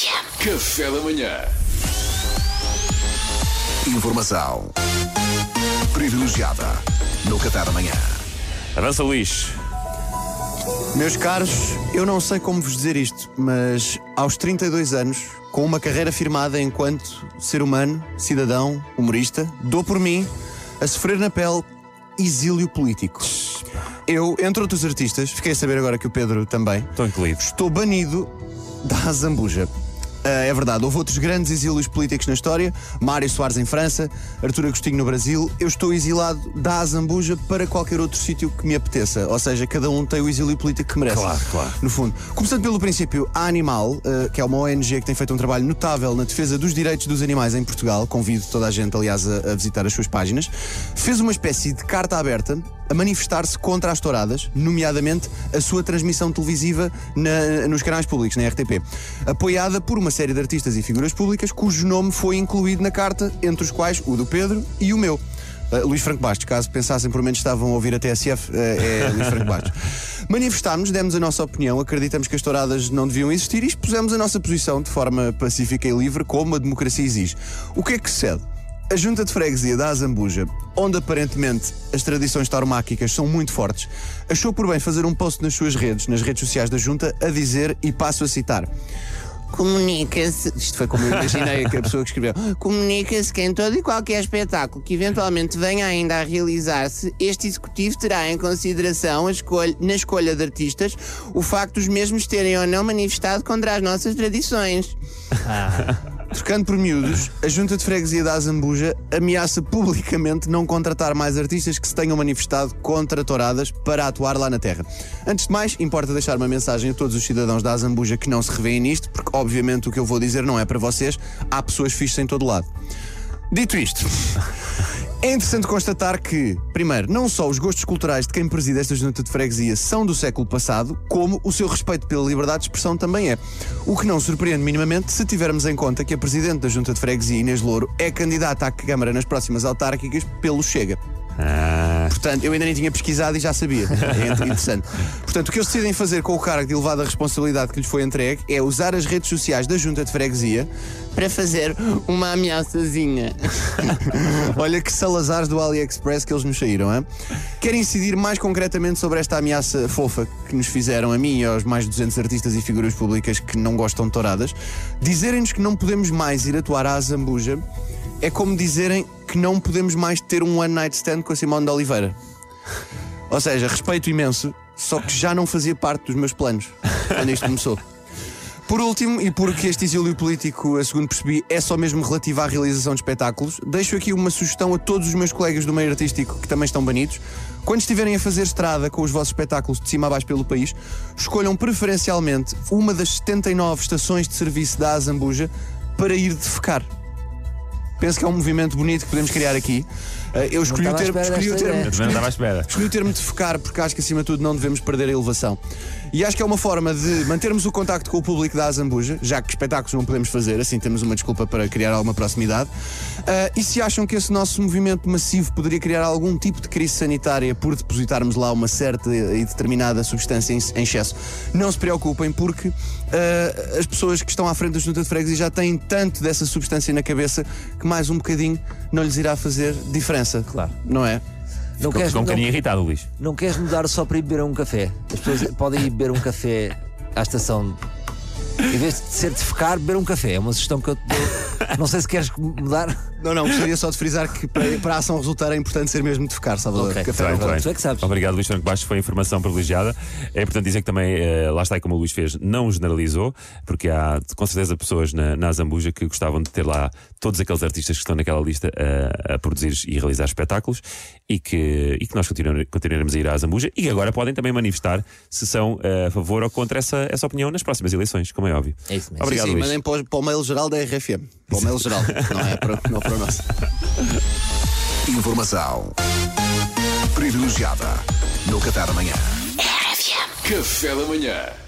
Café da manhã. Informação privilegiada no Café da Manhã. Avança, Luís. Meus caros, eu não sei como vos dizer isto, mas aos 32 anos, com uma carreira firmada enquanto ser humano, cidadão, humorista, dou por mim a sofrer na pele exílio político. Eu, entre outros artistas, fiquei a saber agora que o Pedro também, Estou incluído. estou banido da Zambuja. Ah, é verdade, houve outros grandes exílios políticos na história, Mário Soares em França, Artur Agostinho no Brasil. Eu estou exilado da Zambuja para qualquer outro sítio que me apeteça. Ou seja, cada um tem o exílio político que merece. Claro, claro. No fundo. Começando pelo princípio, a Animal, ah, que é uma ONG que tem feito um trabalho notável na defesa dos direitos dos animais em Portugal, convido toda a gente, aliás, a, a visitar as suas páginas, fez uma espécie de carta aberta a manifestar-se contra as touradas, nomeadamente a sua transmissão televisiva na- nos canais públicos, na RTP, apoiada por uma série de artistas e figuras públicas cujo nome foi incluído na carta, entre os quais o do Pedro e o meu. Uh, Luís Franco Bastos, caso pensassem por menos estavam a ouvir a TSF, uh, é Luís Franco Bastos. Manifestámos, demos a nossa opinião, acreditamos que as touradas não deviam existir e expusemos a nossa posição de forma pacífica e livre, como a democracia exige. O que é que sucede? A junta de freguesia da Azambuja, onde aparentemente as tradições tauromáquicas são muito fortes, achou por bem fazer um post nas suas redes, nas redes sociais da junta, a dizer, e passo a citar: Comunica-se, isto foi como eu imaginei que a pessoa que escreveu, comunica-se que em todo e qualquer espetáculo que eventualmente venha ainda a realizar-se, este executivo terá em consideração escolha- na escolha de artistas o facto dos mesmos terem ou não manifestado contra as nossas tradições. Trocando por miúdos, a Junta de Freguesia da Azambuja ameaça publicamente não contratar mais artistas que se tenham manifestado contra touradas para atuar lá na terra. Antes de mais, importa deixar uma mensagem a todos os cidadãos da Azambuja que não se revêem nisto, porque obviamente o que eu vou dizer não é para vocês, há pessoas fixas em todo lado. Dito isto, é interessante constatar que, primeiro, não só os gostos culturais de quem preside esta junta de freguesia são do século passado, como o seu respeito pela liberdade de expressão também é. O que não surpreende minimamente se tivermos em conta que a presidente da junta de freguesia, Inês Louro, é candidata à Câmara nas próximas autárquicas pelo Chega. Ah, Portanto, eu ainda nem tinha pesquisado e já sabia. É interessante. Portanto, o que eles decidem fazer com o cargo de elevada responsabilidade que lhes foi entregue é usar as redes sociais da junta de freguesia para fazer uma ameaçazinha. Olha que salazares do AliExpress que eles nos saíram, hein? Querem incidir mais concretamente sobre esta ameaça fofa que nos fizeram a mim e aos mais de 200 artistas e figuras públicas que não gostam de touradas. Dizerem-nos que não podemos mais ir atuar à Zambuja é como dizerem que não podemos mais ter um one night stand com a Simone de Oliveira. Ou seja, respeito imenso, só que já não fazia parte dos meus planos quando isto começou. Por último, e porque este exílio político, a segundo percebi, é só mesmo relativo à realização de espetáculos, deixo aqui uma sugestão a todos os meus colegas do meio artístico que também estão banidos. Quando estiverem a fazer estrada com os vossos espetáculos de cima a baixo pelo país, escolham preferencialmente uma das 79 estações de serviço da Azambuja para ir defecar. Penso que é um movimento bonito que podemos criar aqui. Eh, Eu escolhi o termo, escolhi o termo. Escolhi o termo de focar porque acho que acima de tudo não devemos perder a elevação. E acho que é uma forma de mantermos o contacto com o público da Azambuja, já que espetáculos não podemos fazer, assim temos uma desculpa para criar alguma proximidade. Ah, e se acham que esse nosso movimento massivo poderia criar algum tipo de crise sanitária por depositarmos lá uma certa e determinada substância em, em excesso, não se preocupem porque ah, as pessoas que estão à frente da junta de freguesia já têm tanto dessa substância na cabeça que mais um bocadinho não lhes irá fazer diferença. Claro. Não é? Não Ficou, queres, ficou um bocadinho irritado, Luís. não queres mudar só para ir beber um café? As pessoas podem ir beber um café à estação. Em vez de ser de ficar, beber um café. É uma sugestão que eu te dou. Não sei se queres mudar. Não, não, gostaria só de frisar que para, para a ação resultar é importante ser mesmo de focar, Salvador. Ok. Café não bem, vale. muito tu é que sabes. Obrigado, Luís Franco Bastos. Foi informação privilegiada. É importante dizer que também, eh, lá está, e como o Luís fez, não generalizou, porque há com certeza pessoas na, na Zambuja que gostavam de ter lá todos aqueles artistas que estão naquela lista a, a produzir e realizar espetáculos e que, e que nós continuare- continuaremos a ir à Zambuja e agora podem também manifestar se são eh, a favor ou contra essa, essa opinião nas próximas eleições, como é óbvio. É isso mesmo. Obrigado, sim, sim, Luís. mandem para o, para o mail geral da RFM. Para o mail geral, não é para, não para nosso. Informação privilegiada no Café da Manhã. Café da manhã.